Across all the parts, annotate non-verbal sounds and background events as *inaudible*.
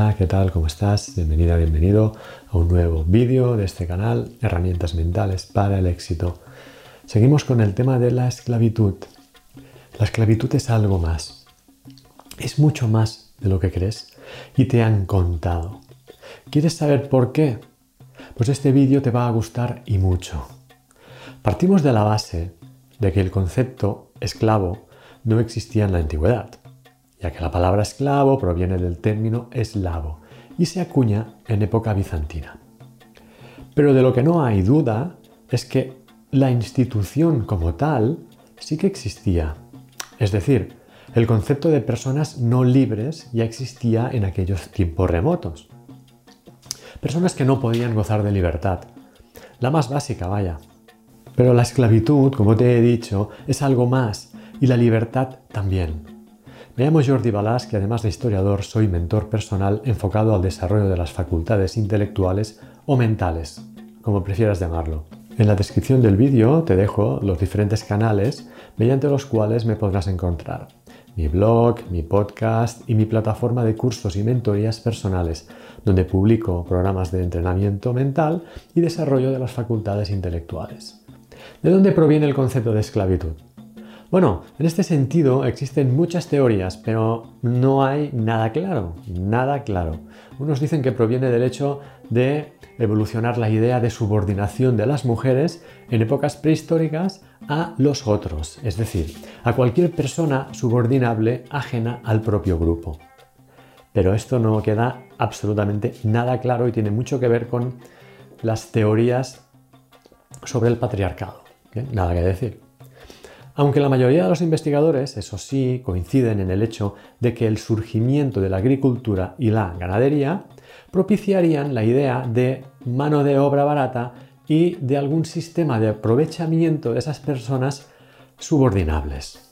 Hola, ¿qué tal? ¿Cómo estás? Bienvenida, bienvenido a un nuevo vídeo de este canal, Herramientas Mentales para el Éxito. Seguimos con el tema de la esclavitud. La esclavitud es algo más. Es mucho más de lo que crees y te han contado. ¿Quieres saber por qué? Pues este vídeo te va a gustar y mucho. Partimos de la base de que el concepto esclavo no existía en la antigüedad ya que la palabra esclavo proviene del término eslavo y se acuña en época bizantina. Pero de lo que no hay duda es que la institución como tal sí que existía. Es decir, el concepto de personas no libres ya existía en aquellos tiempos remotos. Personas que no podían gozar de libertad. La más básica, vaya. Pero la esclavitud, como te he dicho, es algo más y la libertad también. Me llamo Jordi Balás, que además de historiador soy mentor personal enfocado al desarrollo de las facultades intelectuales o mentales, como prefieras llamarlo. En la descripción del vídeo te dejo los diferentes canales mediante los cuales me podrás encontrar. Mi blog, mi podcast y mi plataforma de cursos y mentorías personales, donde publico programas de entrenamiento mental y desarrollo de las facultades intelectuales. ¿De dónde proviene el concepto de esclavitud? Bueno, en este sentido existen muchas teorías, pero no hay nada claro, nada claro. Unos dicen que proviene del hecho de evolucionar la idea de subordinación de las mujeres en épocas prehistóricas a los otros, es decir, a cualquier persona subordinable ajena al propio grupo. Pero esto no queda absolutamente nada claro y tiene mucho que ver con las teorías sobre el patriarcado. Nada que decir. Aunque la mayoría de los investigadores, eso sí, coinciden en el hecho de que el surgimiento de la agricultura y la ganadería propiciarían la idea de mano de obra barata y de algún sistema de aprovechamiento de esas personas subordinables.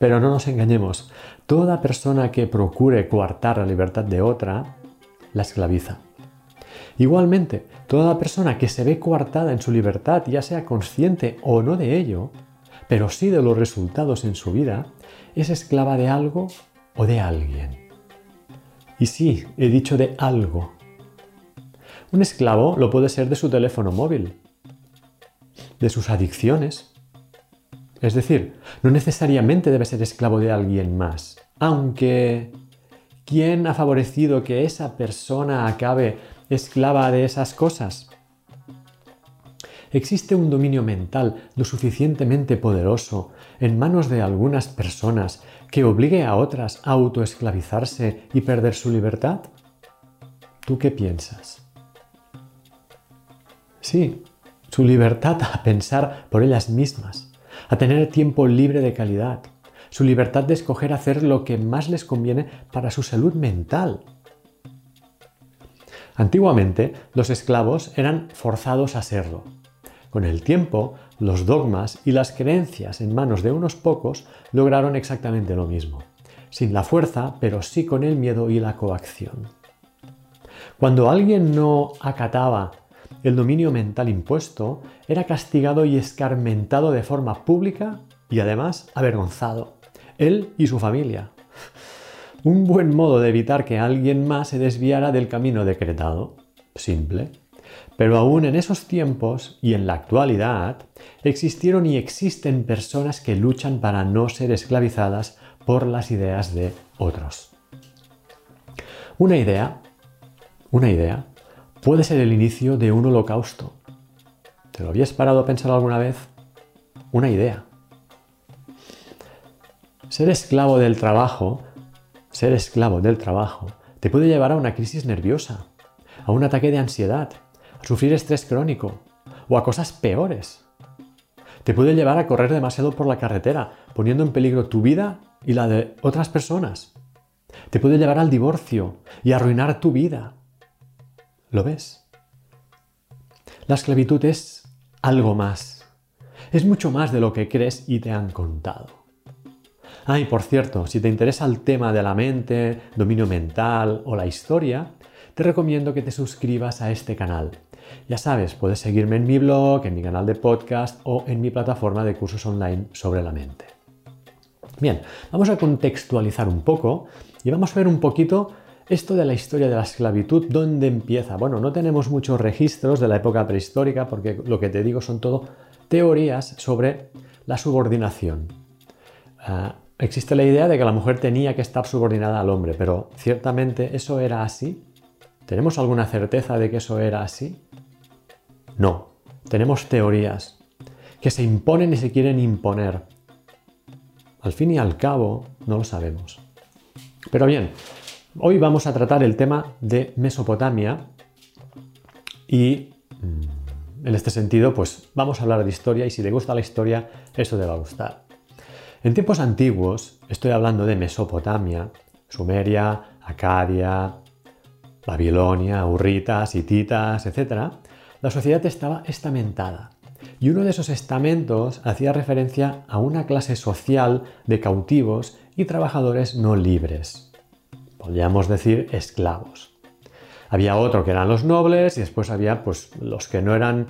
Pero no nos engañemos, toda persona que procure coartar la libertad de otra, la esclaviza. Igualmente, toda persona que se ve coartada en su libertad, ya sea consciente o no de ello, pero sí de los resultados en su vida, es esclava de algo o de alguien. Y sí, he dicho de algo. Un esclavo lo puede ser de su teléfono móvil, de sus adicciones. Es decir, no necesariamente debe ser esclavo de alguien más, aunque ¿quién ha favorecido que esa persona acabe esclava de esas cosas? Existe un dominio mental lo suficientemente poderoso en manos de algunas personas que obligue a otras a autoesclavizarse y perder su libertad? ¿Tú qué piensas? Sí, su libertad a pensar por ellas mismas, a tener tiempo libre de calidad, su libertad de escoger hacer lo que más les conviene para su salud mental. Antiguamente, los esclavos eran forzados a serlo, con el tiempo, los dogmas y las creencias en manos de unos pocos lograron exactamente lo mismo, sin la fuerza, pero sí con el miedo y la coacción. Cuando alguien no acataba el dominio mental impuesto, era castigado y escarmentado de forma pública y además avergonzado, él y su familia. Un buen modo de evitar que alguien más se desviara del camino decretado. Simple. Pero aún en esos tiempos y en la actualidad existieron y existen personas que luchan para no ser esclavizadas por las ideas de otros. Una idea, una idea, puede ser el inicio de un holocausto. ¿Te lo habías parado a pensar alguna vez? Una idea. Ser esclavo del trabajo, ser esclavo del trabajo, te puede llevar a una crisis nerviosa, a un ataque de ansiedad, sufrir estrés crónico o a cosas peores. Te puede llevar a correr demasiado por la carretera, poniendo en peligro tu vida y la de otras personas. Te puede llevar al divorcio y arruinar tu vida. ¿Lo ves? La esclavitud es algo más. Es mucho más de lo que crees y te han contado. Ah, y por cierto, si te interesa el tema de la mente, dominio mental o la historia, te recomiendo que te suscribas a este canal. Ya sabes, puedes seguirme en mi blog, en mi canal de podcast o en mi plataforma de cursos online sobre la mente. Bien, vamos a contextualizar un poco y vamos a ver un poquito Esto de la historia de la esclavitud, ¿dónde empieza? Bueno, no tenemos muchos registros de la época prehistórica porque lo que te digo son todo teorías sobre la subordinación. Ah, existe la idea de que la mujer tenía que estar subordinada al hombre, pero ciertamente eso era así. ¿Tenemos alguna certeza de que eso era así? No, tenemos teorías que se imponen y se quieren imponer. Al fin y al cabo, no lo sabemos. Pero bien, Hoy vamos a tratar el tema de Mesopotamia y mm, en este sentido pues vamos a hablar de historia y si te gusta la historia eso te va a gustar. En tiempos antiguos, estoy hablando de Mesopotamia, Sumeria, Acadia, Babilonia, Urritas, Hititas, etc., la sociedad estaba estamentada. Y uno de esos estamentos hacía referencia a una clase social de cautivos y trabajadores no libres podríamos decir esclavos. Había otro que eran los nobles y después había pues, los que no eran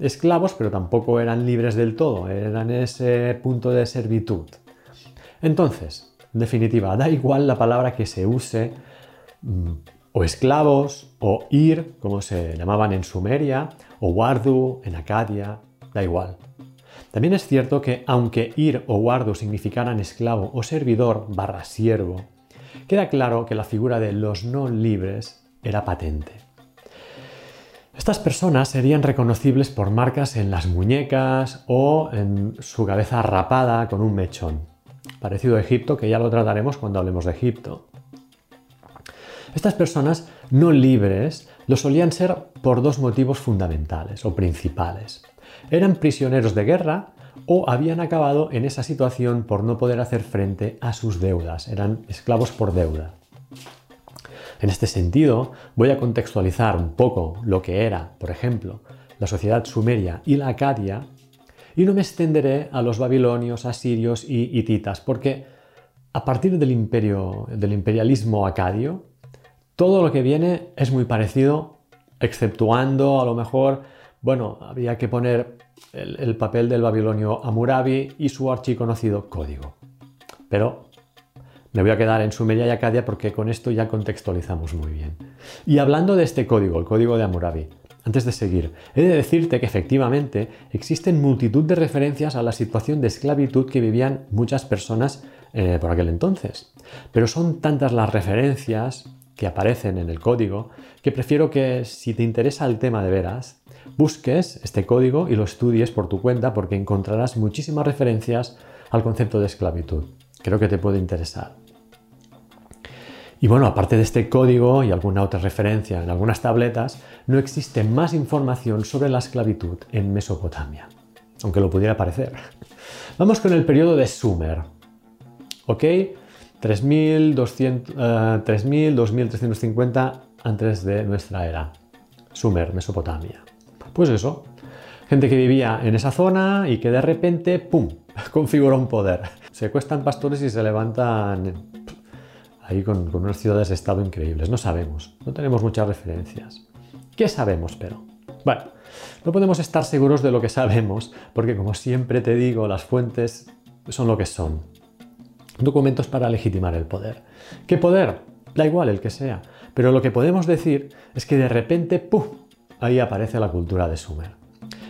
esclavos, pero tampoco eran libres del todo, eran ese punto de servitud. Entonces, en definitiva, da igual la palabra que se use, mm, o esclavos, o ir, como se llamaban en Sumeria, o wardu en Acadia, da igual. También es cierto que aunque ir o wardu significaran esclavo o servidor barra siervo, queda claro que la figura de los no libres era patente. Estas personas serían reconocibles por marcas en las muñecas o en su cabeza rapada con un mechón, parecido a Egipto, que ya lo trataremos cuando hablemos de Egipto. Estas personas no libres lo solían ser por dos motivos fundamentales o principales. Eran prisioneros de guerra o habían acabado en esa situación por no poder hacer frente a sus deudas, eran esclavos por deuda. En este sentido, voy a contextualizar un poco lo que era, por ejemplo, la sociedad sumeria y la acadia, y no me extenderé a los babilonios, asirios y hititas, porque a partir del imperio, del imperialismo acadio, todo lo que viene es muy parecido, exceptuando a lo mejor, bueno, había que poner el, papel del babilonio Amurabi y su archiconocido código. Pero me voy a quedar en Sumeria y Acadia porque con esto ya contextualizamos muy bien. Y hablando de este código, el código de Amurabi, antes de seguir, he de decirte que efectivamente existen multitud de referencias a la situación de esclavitud que vivían muchas personas eh, por aquel entonces. Pero son tantas las referencias que aparecen en el código, que prefiero que si te interesa el tema de veras, busques este código y lo estudies por tu cuenta porque encontrarás muchísimas referencias al concepto de esclavitud. Creo que te puede interesar. Y bueno, aparte de este código y alguna otra referencia en algunas tabletas, no existe más información sobre la esclavitud en Mesopotamia, aunque lo pudiera parecer. Vamos con el periodo de Sumer. ¿Ok? 3.200, 2.350 antes de nuestra era. Sumer, Mesopotamia. Pues eso, gente que vivía en esa zona y que de repente, ¡pum!, *laughs* configuró un poder. Se cuestan pastores y se levantan ahí con, con unas ciudades de estado increíbles. No sabemos, no tenemos muchas referencias. ¿Qué sabemos, pero? Bueno, no podemos estar seguros de lo que sabemos, porque como siempre te digo, las fuentes son lo que son documentos para legitimar el poder. ¿Qué poder? Da igual el que sea. Pero lo que podemos decir es que de repente, ¡pum!, ahí aparece la cultura de Sumer.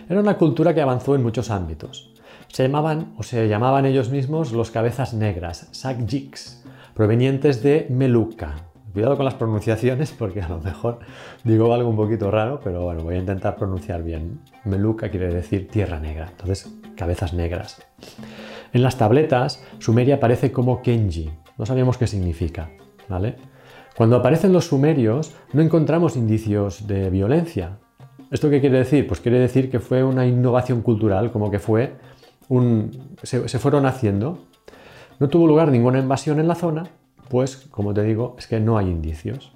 Era una cultura que avanzó en muchos ámbitos. Se llamaban, o se llamaban ellos mismos, los cabezas negras, Sakjiks, provenientes de Meluca. Cuidado con las pronunciaciones porque a lo mejor digo algo un poquito raro, pero bueno, voy a intentar pronunciar bien. Meluca quiere decir tierra negra, entonces cabezas negras. En las tabletas, Sumeria aparece como Kenji. No sabíamos qué significa, ¿vale? Cuando aparecen los sumerios, no encontramos indicios de violencia. ¿Esto qué quiere decir? Pues quiere decir que fue una innovación cultural, como que fue un... se, se fueron haciendo. No tuvo lugar ninguna invasión en la zona, pues, como te digo, es que no hay indicios.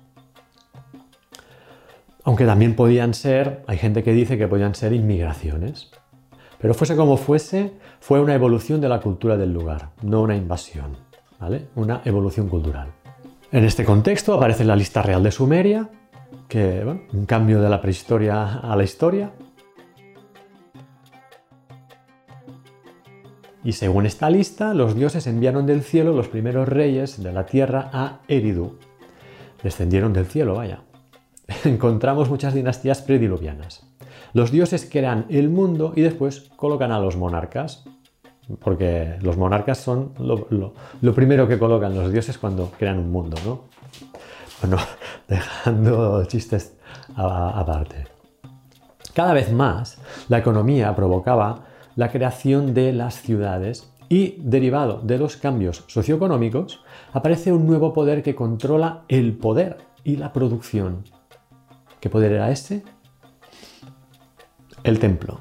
Aunque también podían ser, hay gente que dice que podían ser inmigraciones. Pero fuese como fuese, fue una evolución de la cultura del lugar, no una invasión, ¿vale? Una evolución cultural. En este contexto aparece la lista real de Sumeria, que, bueno, un cambio de la prehistoria a la historia. Y según esta lista, los dioses enviaron del cielo los primeros reyes de la tierra a Eridu. descendieron del cielo, vaya. *laughs* Encontramos muchas dinastías prediluvianas. Los dioses crean el mundo y después colocan a los monarcas, porque los monarcas son lo, primero que colocan los dioses cuando crean un mundo, ¿no? Bueno, *laughs* dejando chistes aparte. Cada vez más, la economía provocaba la creación de las ciudades y, derivado de los cambios socioeconómicos, aparece un nuevo poder que controla el poder y la producción. ¿Qué poder era ese? El templo.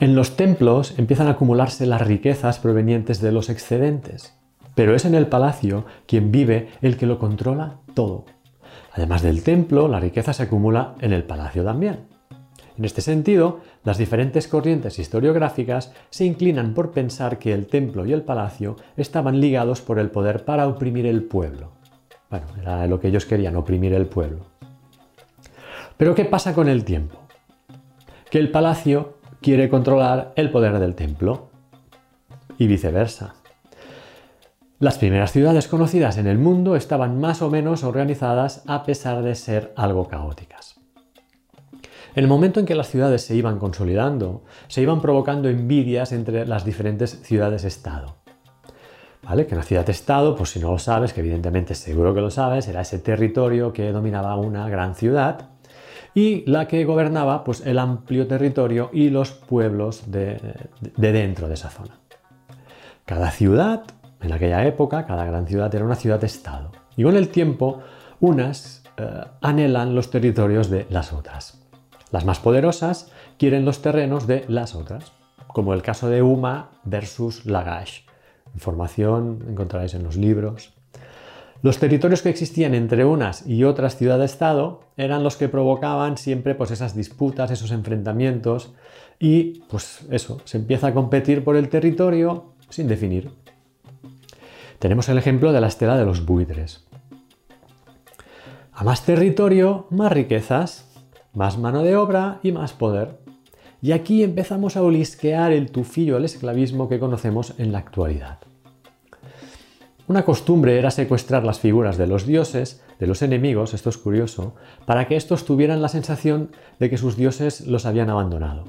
En los templos empiezan a acumularse las riquezas provenientes de los excedentes, pero es en el palacio quien vive el que lo controla todo. Además del templo, la riqueza se acumula en el palacio también. En este sentido, las diferentes corrientes historiográficas se inclinan por pensar que el templo y el palacio estaban ligados por el poder para oprimir el pueblo. Bueno, era lo que ellos querían, oprimir el pueblo. Pero ¿qué pasa con el tiempo? Que el palacio quiere controlar el poder del templo y viceversa. Las primeras ciudades conocidas en el mundo estaban más o menos organizadas a pesar de ser algo caóticas. En el momento en que las ciudades se iban consolidando, se iban provocando envidias entre las diferentes ciudades-estado. ¿Vale? Que una ciudad-estado, pues si no lo sabes, que evidentemente seguro que lo sabes, era ese territorio que dominaba una gran ciudad y la que gobernaba pues, el amplio territorio y los pueblos de, dentro de esa zona. Cada ciudad, en aquella época, cada gran ciudad era una ciudad-estado. Y con el tiempo, unas eh, anhelan los territorios de las otras. Las más poderosas quieren los terrenos de las otras, como el caso de Uma versus Lagash. Información encontraréis en los libros. Los territorios que existían entre unas y otras ciudades-estado eran los que provocaban siempre pues, esas disputas, esos enfrentamientos y pues eso, se empieza a competir por el territorio sin definir. Tenemos el ejemplo de la estela de los buitres. A más territorio, más riquezas más mano de obra y más poder. Y aquí empezamos a olisquear el tufillo al esclavismo que conocemos en la actualidad. Una costumbre era secuestrar las figuras de los dioses, de los enemigos, esto es curioso, para que estos tuvieran la sensación de que sus dioses los habían abandonado.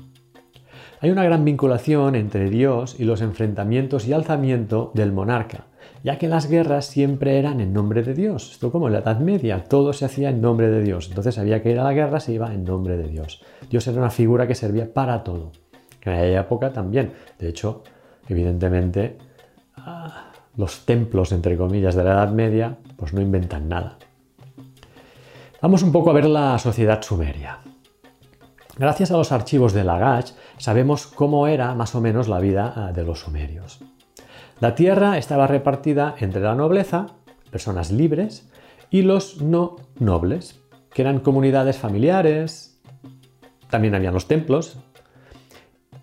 Hay una gran vinculación entre Dios y los enfrentamientos y alzamiento del monarca, ya que las guerras siempre eran en nombre de Dios. Esto como en la Edad Media, todo se hacía en nombre de Dios. Entonces había que ir a la guerra, se iba en nombre de Dios. Dios era una figura que servía para todo. En aquella época también. De hecho, evidentemente, ah, los templos, entre comillas, de la Edad Media, pues no inventan nada. Vamos un poco a ver la sociedad sumeria. Gracias a los archivos de Lagash sabemos cómo era más o menos la vida ah, de los sumerios. La tierra estaba repartida entre la nobleza, personas libres, y los no nobles, que eran comunidades familiares, también habían los templos,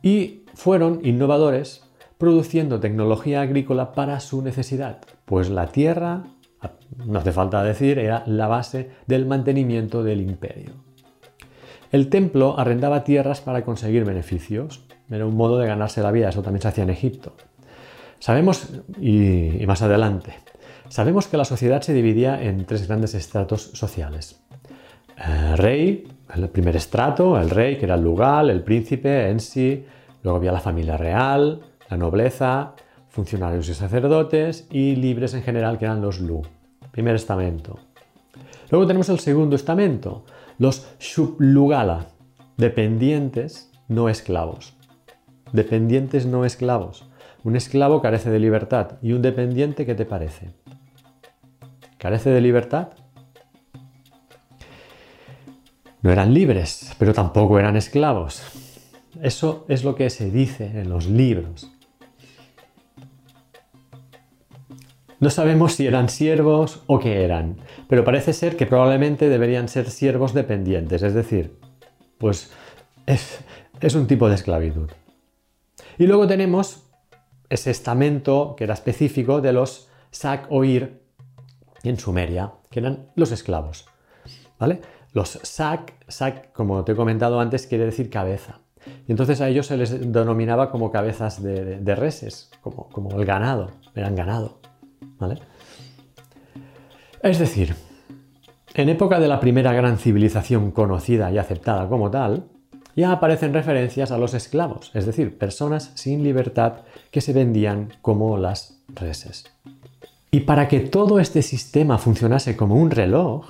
y fueron innovadores produciendo tecnología agrícola para su necesidad, pues la tierra, no hace falta decir, era la base del mantenimiento del imperio. El templo arrendaba tierras para conseguir beneficios, era un modo de ganarse la vida, eso también se hacía en Egipto. Sabemos, y, más adelante, sabemos que la sociedad se dividía en tres grandes estratos sociales. El rey, el primer estrato, el rey, que era el lugar, el príncipe en sí, luego había la familia real, la nobleza, funcionarios y sacerdotes, y libres en general, que eran los lu, primer estamento. Luego tenemos el segundo estamento, los shublugala, dependientes no esclavos. Dependientes no esclavos. Un esclavo carece de libertad y un dependiente, ¿qué te parece? ¿Carece de libertad? No eran libres, pero tampoco eran esclavos. Eso es lo que se dice en los libros. No sabemos si eran siervos o qué eran, pero parece ser que probablemente deberían ser siervos dependientes, es decir, pues es, un tipo de esclavitud. Y luego tenemos ese estamento que era específico de los Sak Oir en Sumeria, que eran los esclavos. ¿Vale? Los Sak, Sak, como te he comentado antes, quiere decir cabeza. Y entonces a ellos se les denominaba como cabezas de, reses, como, como, el ganado, eran ganado. Es decir, En época de la primera gran civilización conocida y aceptada como tal, ya aparecen referencias a los esclavos, es decir, personas sin libertad que se vendían como las reses. Y para que todo este sistema funcionase como un reloj,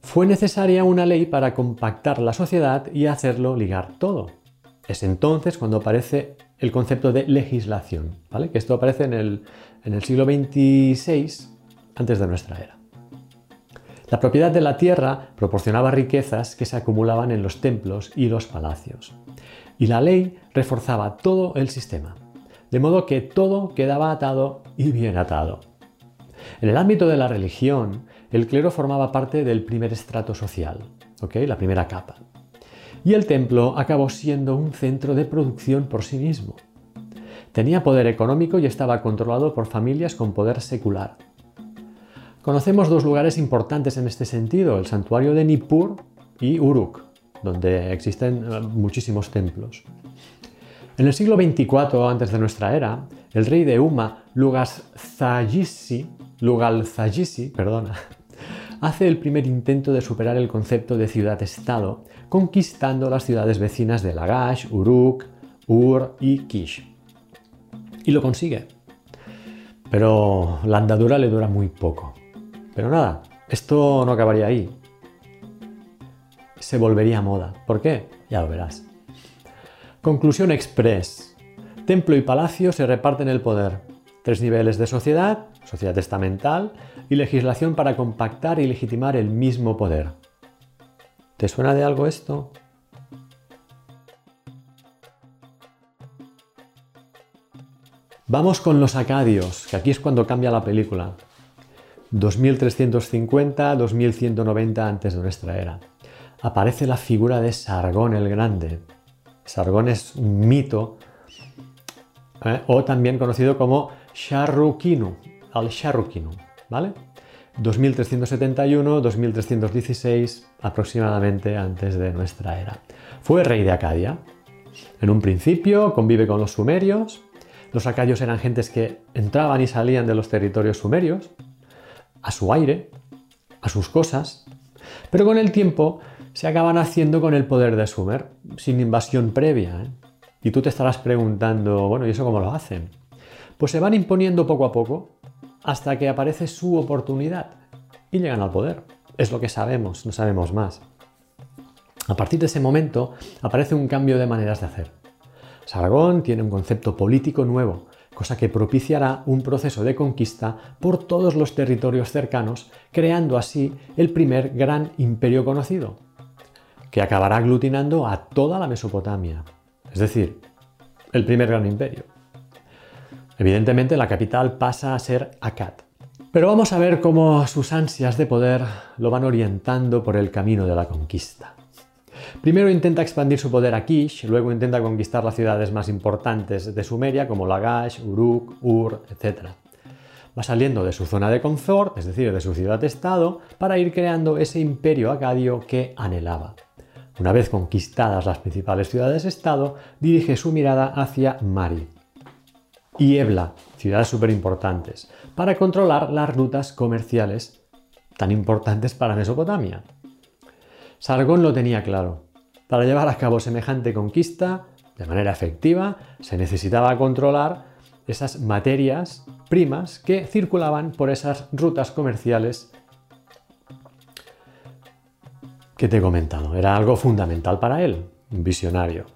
fue necesaria una ley para compactar la sociedad y hacerlo ligar todo. Es entonces cuando aparece el concepto de legislación, ¿vale? que esto aparece en el, en el siglo XXVI antes de nuestra era. La propiedad de la tierra proporcionaba riquezas que se acumulaban en los templos y los palacios. Y la ley reforzaba todo el sistema, de modo que todo quedaba atado y bien atado. En el ámbito de la religión, el clero formaba parte del primer estrato social, la primera capa. Y el templo acabó siendo un centro de producción por sí mismo. Tenía poder económico y estaba controlado por familias con poder secular. Conocemos dos lugares importantes en este sentido, el santuario de Nippur y Uruk, donde existen eh, muchísimos templos. En el siglo XXIV antes de nuestra era, el rey de Uma, Lugal-Zagisi, perdona, hace el primer intento de superar el concepto de ciudad-estado, conquistando las ciudades vecinas de Lagash, Uruk, Ur y Kish. Y lo consigue. Pero la andadura le dura muy poco. Pero nada, esto no acabaría ahí. Se volvería moda. ¿Por qué? Ya lo verás. Conclusión express. Templo y palacio se reparten el poder. Tres niveles de sociedad, sociedad estamental y legislación para compactar y legitimar el mismo poder. ¿Te suena de algo esto? Vamos con los acadios, que aquí es cuando cambia la película. 2350-2190 antes de nuestra era. Aparece la figura de Sargón el Grande. Sargón es un mito, ¿eh? o también conocido como Sharrukinu, al Sharrukinu, ¿vale? 2371-2316 aproximadamente antes de nuestra era. Fue rey de Acadia. En un principio convive con los sumerios. Los acadios eran gentes que entraban y salían de los territorios sumerios, a su aire, a sus cosas, pero con el tiempo se acaban haciendo con el poder de Sumer, sin invasión previa. ¿eh? Y tú te estarás preguntando, bueno, ¿y eso cómo lo hacen? Pues se van imponiendo poco a poco hasta que aparece su oportunidad y llegan al poder. Es lo que sabemos, no sabemos más. A partir de ese momento aparece un cambio de maneras de hacer. Sargón tiene un concepto político nuevo, cosa que propiciará un proceso de conquista por todos los territorios cercanos, creando así el primer gran imperio conocido, que acabará aglutinando a toda la Mesopotamia, es decir, el primer gran imperio. Evidentemente la capital pasa a ser Akkad, pero vamos a ver cómo sus ansias de poder lo van orientando por el camino de la conquista. Primero intenta expandir su poder a Kish, luego intenta conquistar las ciudades más importantes de Sumeria como Lagash, Uruk, Ur, etc. Va saliendo de su zona de confort, es decir, de su ciudad-estado, para ir creando ese imperio acadio que anhelaba. Una vez conquistadas las principales ciudades-estado, dirige su mirada hacia Mari y Ebla, ciudades súper importantes, para controlar las rutas comerciales tan importantes para Mesopotamia. Sargón lo tenía claro. Para llevar a cabo semejante conquista de manera efectiva, se necesitaba controlar esas materias primas que circulaban por esas rutas comerciales que te he comentado. Era algo fundamental para él, un visionario.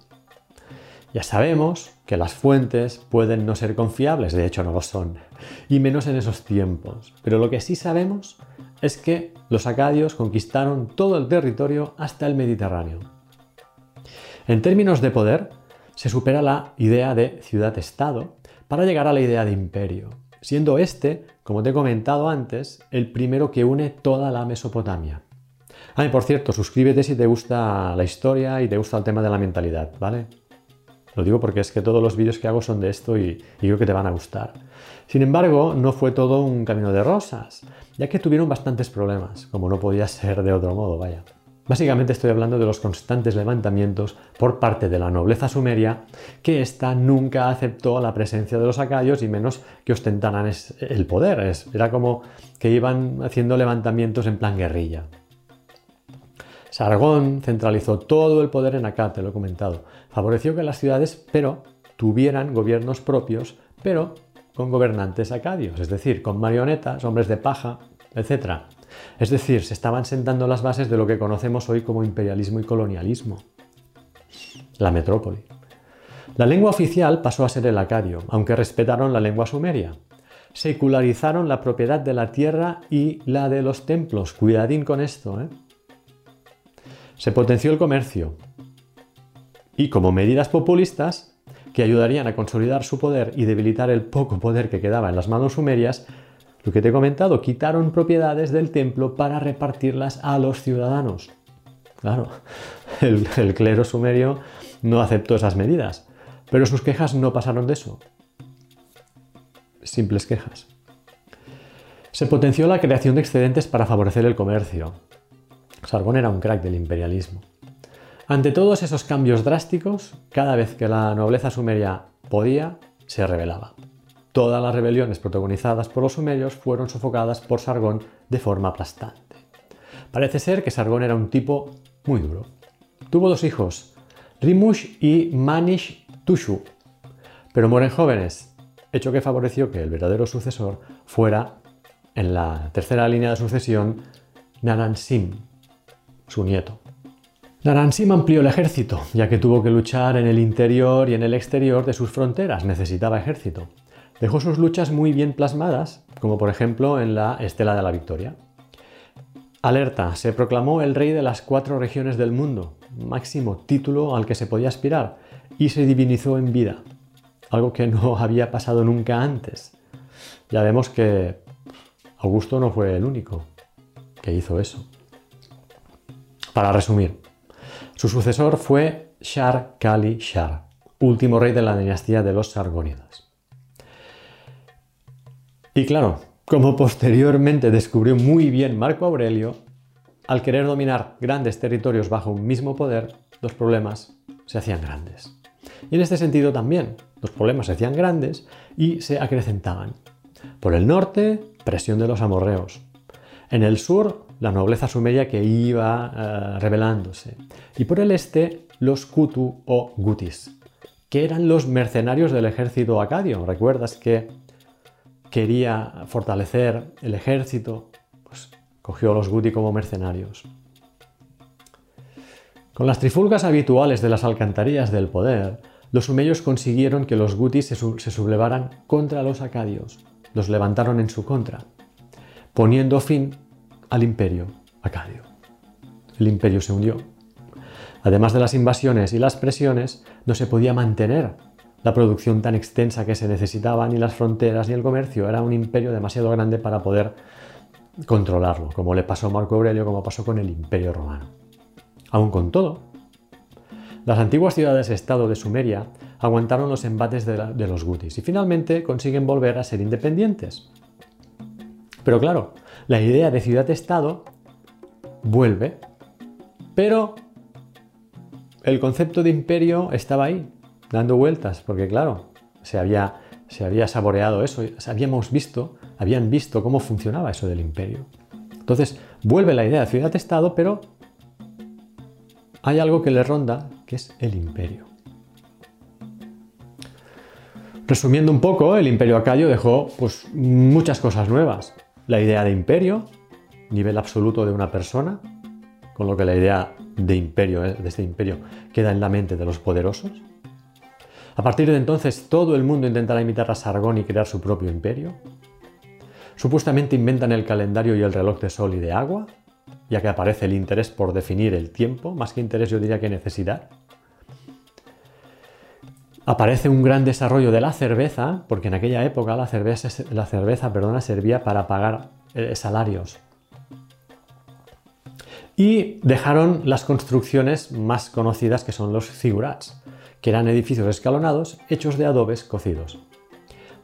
Ya sabemos que las fuentes pueden no ser confiables, de hecho no lo son, y menos en esos tiempos. Pero lo que sí sabemos es que los acadios conquistaron todo el territorio hasta el Mediterráneo. En términos de poder, se supera la idea de ciudad-estado para llegar a la idea de imperio, siendo este, como te he comentado antes, el primero que une toda la Mesopotamia. Ah, y por cierto, suscríbete si te gusta la historia y te gusta el tema de la mentalidad, ¿vale? Lo digo porque es que todos los vídeos que hago son de esto y, creo que te van a gustar. Sin embargo, no fue todo un camino de rosas, ya que tuvieron bastantes problemas, como no podía *laughs* ser de otro modo, vaya. Básicamente estoy hablando de los constantes levantamientos por parte de la nobleza sumeria, que ésta nunca aceptó la presencia de los acayos y menos que ostentaran el poder. Era como que iban haciendo levantamientos en plan guerrilla. Sargón centralizó todo el poder en Akkad, te lo he comentado. Favoreció que las ciudades, pero, tuvieran gobiernos propios, pero con gobernantes acadios, es decir, con marionetas, hombres de paja, etc. Es decir, se estaban sentando las bases de lo que conocemos hoy como imperialismo y colonialismo. La metrópoli. La lengua oficial pasó a ser el acadio, aunque respetaron la lengua sumeria. Secularizaron la propiedad de la tierra y la de los templos. Cuidadín con esto, ¿eh? Se potenció el comercio y como medidas populistas que ayudarían a consolidar su poder y debilitar el poco poder que quedaba en las manos sumerias, lo que te he comentado, quitaron propiedades del templo para repartirlas a los ciudadanos. Claro, *laughs* el, el clero sumerio no aceptó esas medidas, pero sus quejas no pasaron de eso. Simples quejas. Se potenció la creación de excedentes para favorecer el comercio. Sargón era un crack del imperialismo. Ante todos esos cambios drásticos, cada vez que la nobleza sumeria podía, se rebelaba. Todas las rebeliones protagonizadas por los sumerios fueron sofocadas por Sargón de forma aplastante. Parece ser que Sargón era un tipo muy duro. Tuvo dos hijos, Rimush y Manish Tushu, pero mueren jóvenes, hecho que favoreció que el verdadero sucesor fuera, en la tercera línea de sucesión, Naransim, su nieto. Naransim amplió el ejército, ya que tuvo que luchar en el interior y en el exterior de sus fronteras, necesitaba ejército. Dejó sus luchas muy bien plasmadas, como por ejemplo en la Estela de la Victoria. Alerta, se proclamó el rey de las cuatro regiones del mundo, máximo título al que se podía aspirar, y se divinizó en vida, algo que no *laughs* había pasado nunca antes. Ya vemos que Augusto no fue el único que hizo eso. Para resumir, su sucesor fue Shar Kali Shar, último rey de la dinastía de los Sargónidas. Y claro, como posteriormente descubrió muy bien Marco Aurelio, al querer dominar grandes territorios bajo un mismo poder, los problemas se hacían grandes. Y en este sentido también, los problemas se hacían grandes y se acrecentaban. Por el norte, presión de los amorreos. En el sur, la nobleza sumeria que iba eh, rebelándose. Y por el este, los Kutu o Gutis, que eran los mercenarios del ejército acadio. ¿Recuerdas que quería fortalecer el ejército? Pues cogió a los Guti como mercenarios. Con las trifulgas habituales de las alcantarillas del poder, los sumerios consiguieron que los Gutis se sublevaran contra los acadios, los levantaron en su contra, poniendo fin al imperio acadio. El imperio se hundió. Además de las invasiones y las presiones, no se podía mantener la producción tan extensa que se necesitaba, ni las fronteras, ni el comercio. Era un imperio demasiado grande para poder controlarlo, como le pasó a Marco Aurelio, como pasó con el imperio romano. Aún con todo, las antiguas ciudades-estado de Sumeria aguantaron los embates de, de los gutis y finalmente consiguen volver a ser independientes. Pero claro, la idea de ciudad-estado vuelve, pero el concepto de imperio estaba ahí, dando vueltas, porque claro, se había, saboreado eso, habíamos visto, habían visto cómo funcionaba eso del imperio. Entonces, vuelve la idea de ciudad-estado, pero hay algo que le ronda, que es el imperio. Resumiendo un poco, el imperio acayo dejó pues, muchas cosas nuevas la idea de imperio, nivel absoluto de una persona, con lo que la idea de imperio, eh, de este imperio, queda en la mente de los poderosos. A partir de entonces todo el mundo intentará imitar a Sargón y crear su propio imperio. Supuestamente inventan el calendario y el reloj de sol y de agua, ya que aparece el interés por definir el tiempo, más que interés yo diría que necesidad. Aparece un gran desarrollo de la cerveza, porque en aquella época la cerveza, perdona, servía para pagar eh, salarios. Y dejaron las construcciones más conocidas que son los figurats, que eran edificios escalonados hechos de adobes cocidos.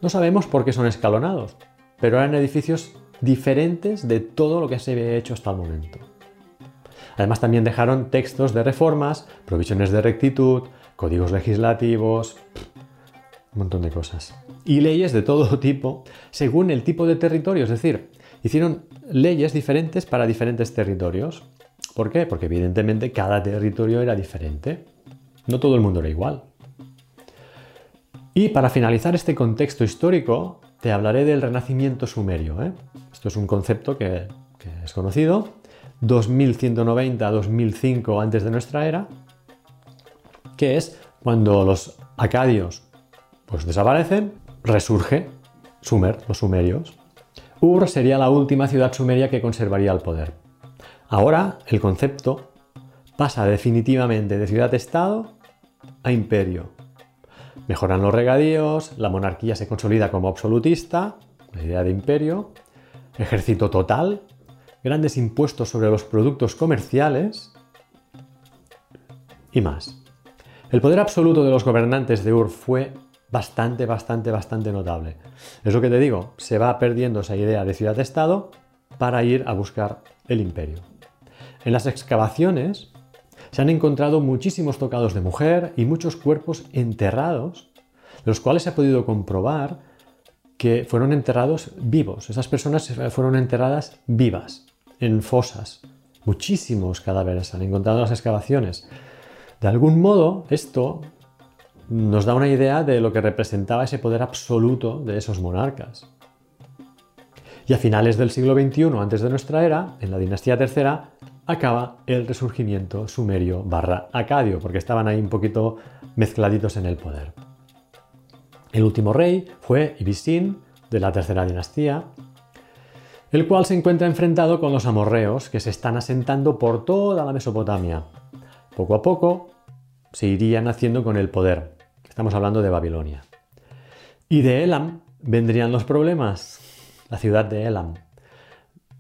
No sabemos por qué son escalonados, pero eran edificios diferentes de todo lo que se había hecho hasta el momento. Además también dejaron textos de reformas, provisiones de rectitud, códigos legislativos, un montón de cosas. Y leyes de todo *laughs* tipo según el tipo de territorio, es decir, hicieron leyes diferentes para diferentes territorios. ¿Por qué? Porque evidentemente cada territorio era diferente. No todo el mundo era igual. Y para finalizar este contexto histórico, te hablaré del renacimiento sumerio. ¿eh? Esto es un concepto que, es conocido. 2190-2005 antes de nuestra era, es cuando los acadios pues, desaparecen, resurge Sumer, los sumerios. Ur sería la última ciudad sumeria que conservaría el poder. Ahora el concepto pasa definitivamente de ciudad-estado a imperio. Mejoran los regadíos, la monarquía se consolida como absolutista, la idea de imperio, ejército total, grandes impuestos sobre los productos comerciales y más. El poder absoluto de los gobernantes de Ur fue bastante, bastante, bastante notable. Es lo que te digo, se va perdiendo esa idea de ciudad-estado para ir a buscar el imperio. En las excavaciones se han encontrado muchísimos tocados de mujer y muchos cuerpos enterrados, los cuales se ha podido comprobar que fueron enterrados vivos. Esas personas fueron enterradas vivas, en fosas. Muchísimos cadáveres se han encontrado en las excavaciones. De algún modo, esto nos da una idea de lo que representaba ese poder absoluto de esos monarcas. Y a finales del siglo XXI, antes de nuestra era, en la dinastía tercera, acaba el resurgimiento sumerio barra acadio, porque estaban ahí un poquito mezcladitos en el poder. El último rey fue Ibisin, de la tercera dinastía, el cual se encuentra enfrentado con los amorreos que se están asentando por toda la Mesopotamia. Poco a poco se irían haciendo con el poder. Estamos hablando de Babilonia. Y de Elam vendrían los problemas, la ciudad de Elam.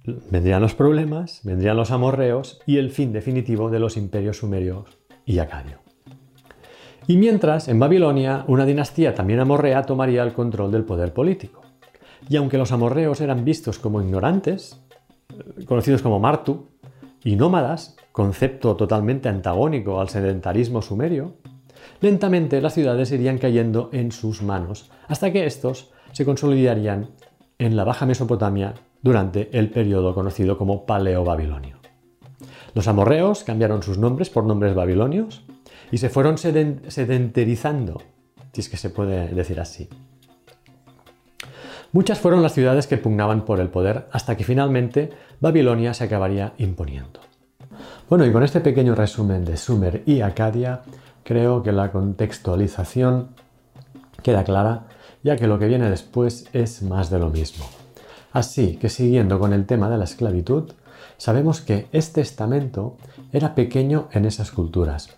Vendrían los problemas, vendrían los amorreos y el fin definitivo de los imperios sumerios y acadio. Y mientras, en Babilonia, una dinastía también amorrea tomaría el control del poder político. Y aunque los amorreos eran vistos como ignorantes, eh, conocidos como martu, y nómadas, concepto totalmente antagónico al sedentarismo sumerio, lentamente las ciudades irían cayendo en sus manos, hasta que estos se consolidarían en la Baja Mesopotamia durante el periodo conocido como Paleo-Babilonio. Los amorreos cambiaron sus nombres por nombres babilonios y se fueron sedentarizando, si es que se puede decir así. Muchas fueron las ciudades que pugnaban por el poder hasta que finalmente Babilonia se acabaría imponiendo. Bueno, y con este pequeño resumen de Sumer y Acadia, creo que la contextualización queda clara, ya que lo que viene después es más de lo mismo. Así que siguiendo con el tema de la esclavitud, sabemos que este estamento era pequeño en esas culturas,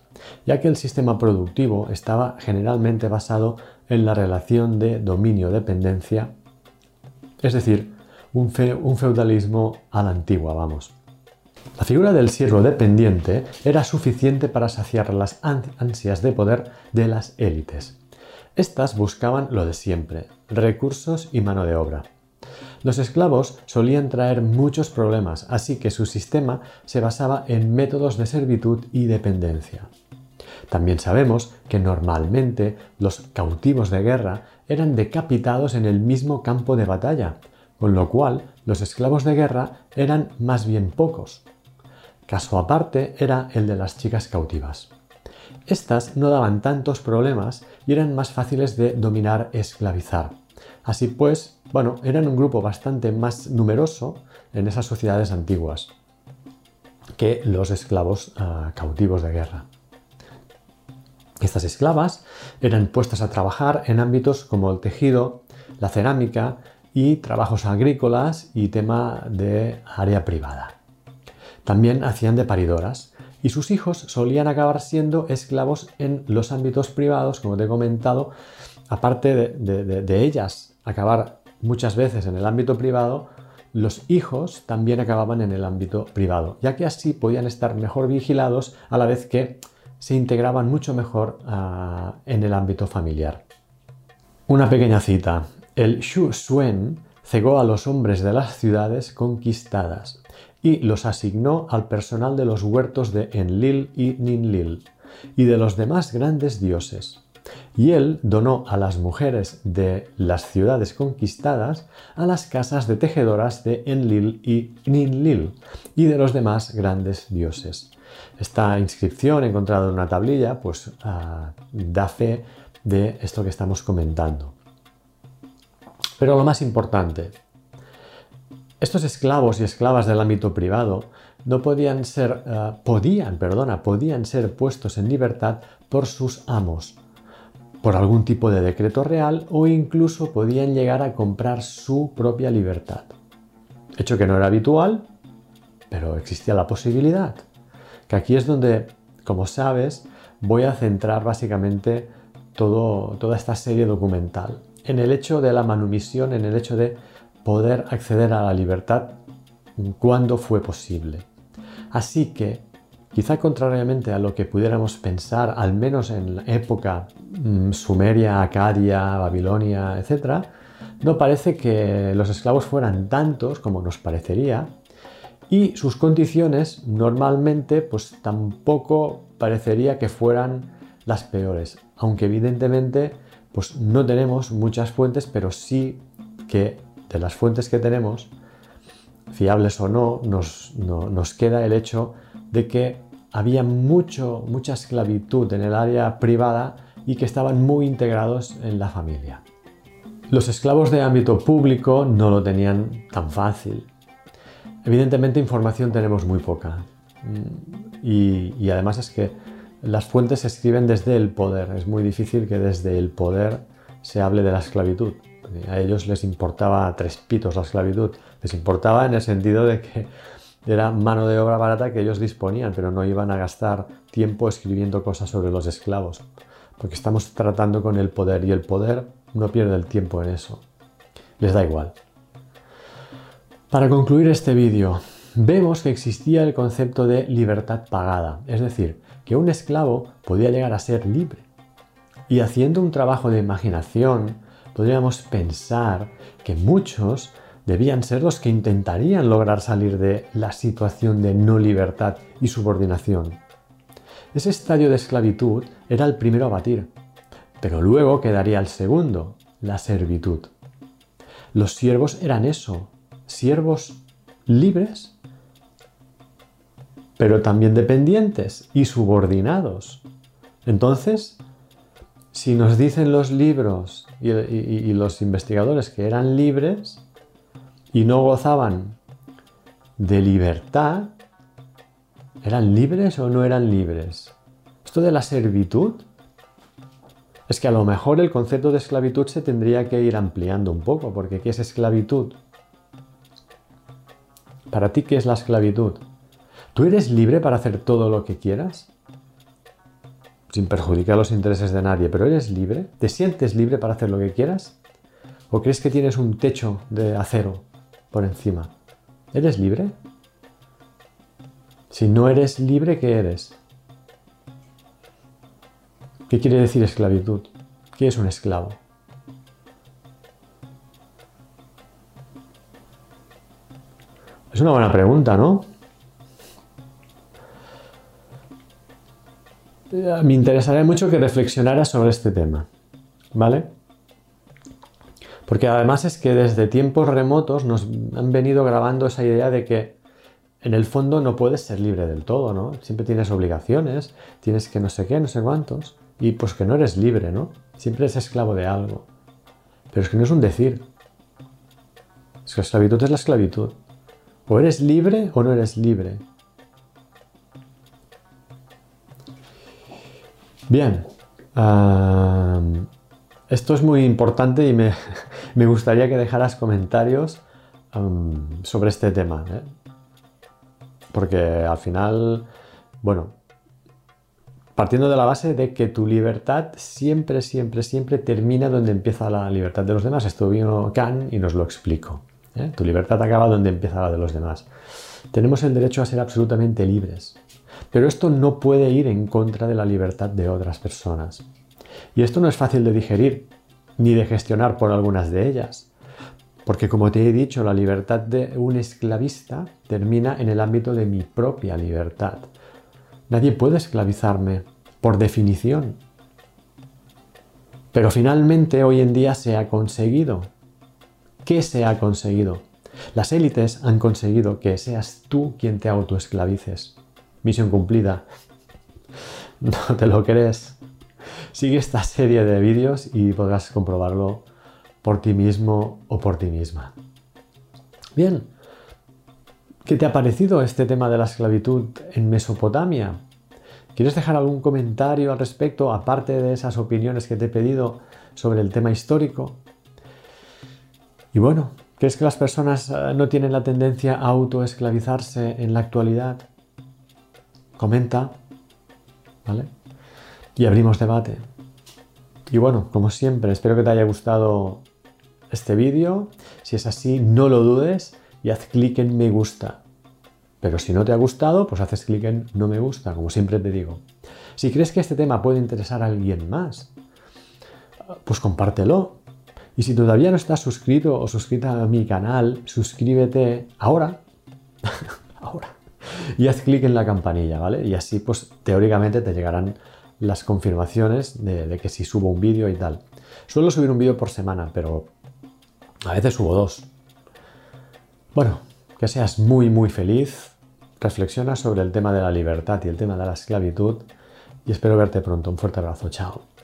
ya que el sistema productivo estaba generalmente basado en la relación de dominio-dependencia es decir, un, feudalismo a la antigua, vamos. La figura del siervo dependiente era suficiente para saciar las ansias de poder de las élites. Estas buscaban lo de siempre, recursos y mano de obra. Los esclavos solían traer muchos problemas, así que su sistema se basaba en métodos de servitud y dependencia. También sabemos que normalmente los cautivos de guerra eran decapitados en el mismo campo de batalla, con lo cual los esclavos de guerra eran más bien pocos. Caso aparte era el de las chicas cautivas. Estas no daban tantos problemas y eran más fáciles de dominar esclavizar. Así pues, bueno, eran un grupo bastante más numeroso en esas sociedades antiguas que los esclavos ah, cautivos de guerra. Estas esclavas eran puestas a trabajar en ámbitos como el tejido, la cerámica y trabajos agrícolas y tema de área privada. También hacían de paridoras y sus hijos solían acabar siendo esclavos en los ámbitos privados, como te he comentado, aparte de, ellas acabar muchas veces en el ámbito privado, los hijos también acababan en el ámbito privado, ya que así podían estar mejor vigilados a la vez que se integraban mucho mejor ah, en el ámbito familiar. Una pequeña cita. El Shu Suen cegó a los hombres de las ciudades conquistadas y los asignó al personal de los huertos de Enlil y Ninlil y de los demás grandes dioses. Y él donó a las mujeres de las ciudades conquistadas a las casas de tejedoras de Enlil y Ninlil y de los demás grandes dioses. Esta inscripción encontrada en una tablilla pues ah, da fe de esto que estamos comentando. Pero lo más importante, estos esclavos y esclavas del ámbito privado no podían ser, ah, podían, perdona, podían ser puestos en libertad por sus amos, por algún tipo de decreto real o incluso podían llegar a comprar su propia libertad. Hecho que no era habitual, pero existía la posibilidad. Que aquí es donde, como sabes, voy a centrar básicamente toda esta serie documental. En el hecho de la manumisión, en el hecho de poder acceder a la libertad cuando fue posible. Así que Quizá contrariamente a lo que pudiéramos pensar, al menos en la época mm, sumeria, acadia, babilonia, etc., no parece que los esclavos fueran tantos como nos parecería y sus condiciones normalmente pues tampoco parecería que fueran las peores, aunque evidentemente pues no tenemos muchas fuentes, pero sí que de las fuentes que tenemos, fiables o no, nos, nos queda el hecho de que había mucho, mucha esclavitud en el área privada y que estaban muy integrados en la familia. Los esclavos de ámbito público no lo tenían tan fácil. Evidentemente información tenemos muy poca. Mm, y, y, además es que las fuentes se escriben desde el poder. Es muy difícil que desde el poder se hable de la esclavitud. A ellos les importaba tres pitos la esclavitud. Les importaba en el sentido de que era mano de obra barata que ellos disponían, pero no iban a gastar tiempo escribiendo cosas sobre los esclavos, porque estamos tratando con el poder y el poder no pierde el tiempo en eso. Les da igual. Para concluir este vídeo, vemos que existía el concepto de libertad pagada, es decir, que un esclavo podía llegar a ser libre. Y haciendo un trabajo de imaginación, podríamos pensar que muchos debían ser los que intentarían lograr salir de la situación de no libertad y subordinación. Ese estadio de esclavitud era el primero a batir, pero luego quedaría el segundo, la servitud. Los siervos eran eso, siervos libres, pero también dependientes y subordinados. Entonces, si nos dicen los libros y, los investigadores que eran libres, y no gozaban de libertad, ¿eran libres o no eran libres? Esto de la servitud es que a lo mejor el concepto de esclavitud se tendría que ir ampliando un poco, porque ¿qué es esclavitud? Para ti, ¿qué es la esclavitud? ¿Tú eres libre para hacer todo lo que quieras? Sin perjudicar los intereses de nadie, pero ¿eres libre? ¿Te sientes libre para hacer lo que quieras? ¿O crees que tienes un techo de acero por encima. ¿Eres libre? Si no eres libre, ¿qué eres? ¿Qué quiere decir esclavitud? ¿Qué es un esclavo? Es una buena pregunta, ¿no? Me interesaría mucho que reflexionaras sobre este tema, ¿vale? Porque además es que desde tiempos remotos nos han venido grabando esa idea de que en el fondo no puedes ser libre del todo, ¿no? Siempre tienes obligaciones, tienes que no sé qué, no sé cuántos, y pues que no eres libre, ¿no? Siempre eres esclavo de algo. Pero es que no es un decir. Es que la esclavitud es la esclavitud. O eres libre o no eres libre. Bien. esto es muy importante y me, *laughs* me gustaría que dejaras comentarios sobre este tema. ¿eh? Porque al final, bueno, partiendo de la base de que tu libertad siempre, siempre, siempre termina donde empieza la libertad de los demás. Esto vino Kant y nos lo explico. ¿Eh? Tu libertad acaba donde empieza la de los demás. Tenemos el derecho a ser absolutamente libres. Pero esto no puede ir en contra de la libertad de otras personas. Y esto no es fácil de digerir, ni de gestionar por algunas de ellas. Porque como te he dicho, la libertad de un esclavista termina en el ámbito de mi propia libertad. Nadie puede esclavizarme, por definición. Pero finalmente hoy en día se ha conseguido. ¿Qué se ha conseguido? Las élites han conseguido que seas tú quien te autoesclavices. Misión cumplida. *laughs* ¿No te lo crees? Sigue esta serie de vídeos y podrás comprobarlo por ti mismo o por ti misma. Bien, ¿qué te ha parecido este tema de la esclavitud en Mesopotamia? ¿Quieres dejar algún comentario al respecto, aparte de esas opiniones que te he pedido sobre el tema histórico? Y bueno, ¿crees que las personas eh, no tienen la tendencia a autoesclavizarse en la actualidad? Comenta, ¿vale? Y abrimos debate. Y bueno, como siempre, espero que te haya gustado este vídeo. Si es así, no lo dudes y haz clic en me gusta. Pero si no te ha gustado, pues haces clic en no me gusta, como siempre te digo. Si crees que este tema puede interesar a alguien más, pues compártelo. Y si todavía no estás suscrito o suscrita a mi canal, suscríbete ahora. *laughs* ahora. Y haz clic en la campanilla, ¿vale? Y así, pues teóricamente te llegarán las confirmaciones de, de que si subo un vídeo y tal. Suelo subir un vídeo por semana, pero a veces subo dos. Bueno, que seas muy, muy feliz. Reflexiona sobre el tema de la libertad y el tema de la esclavitud. Y espero verte pronto. Un fuerte abrazo. Chao.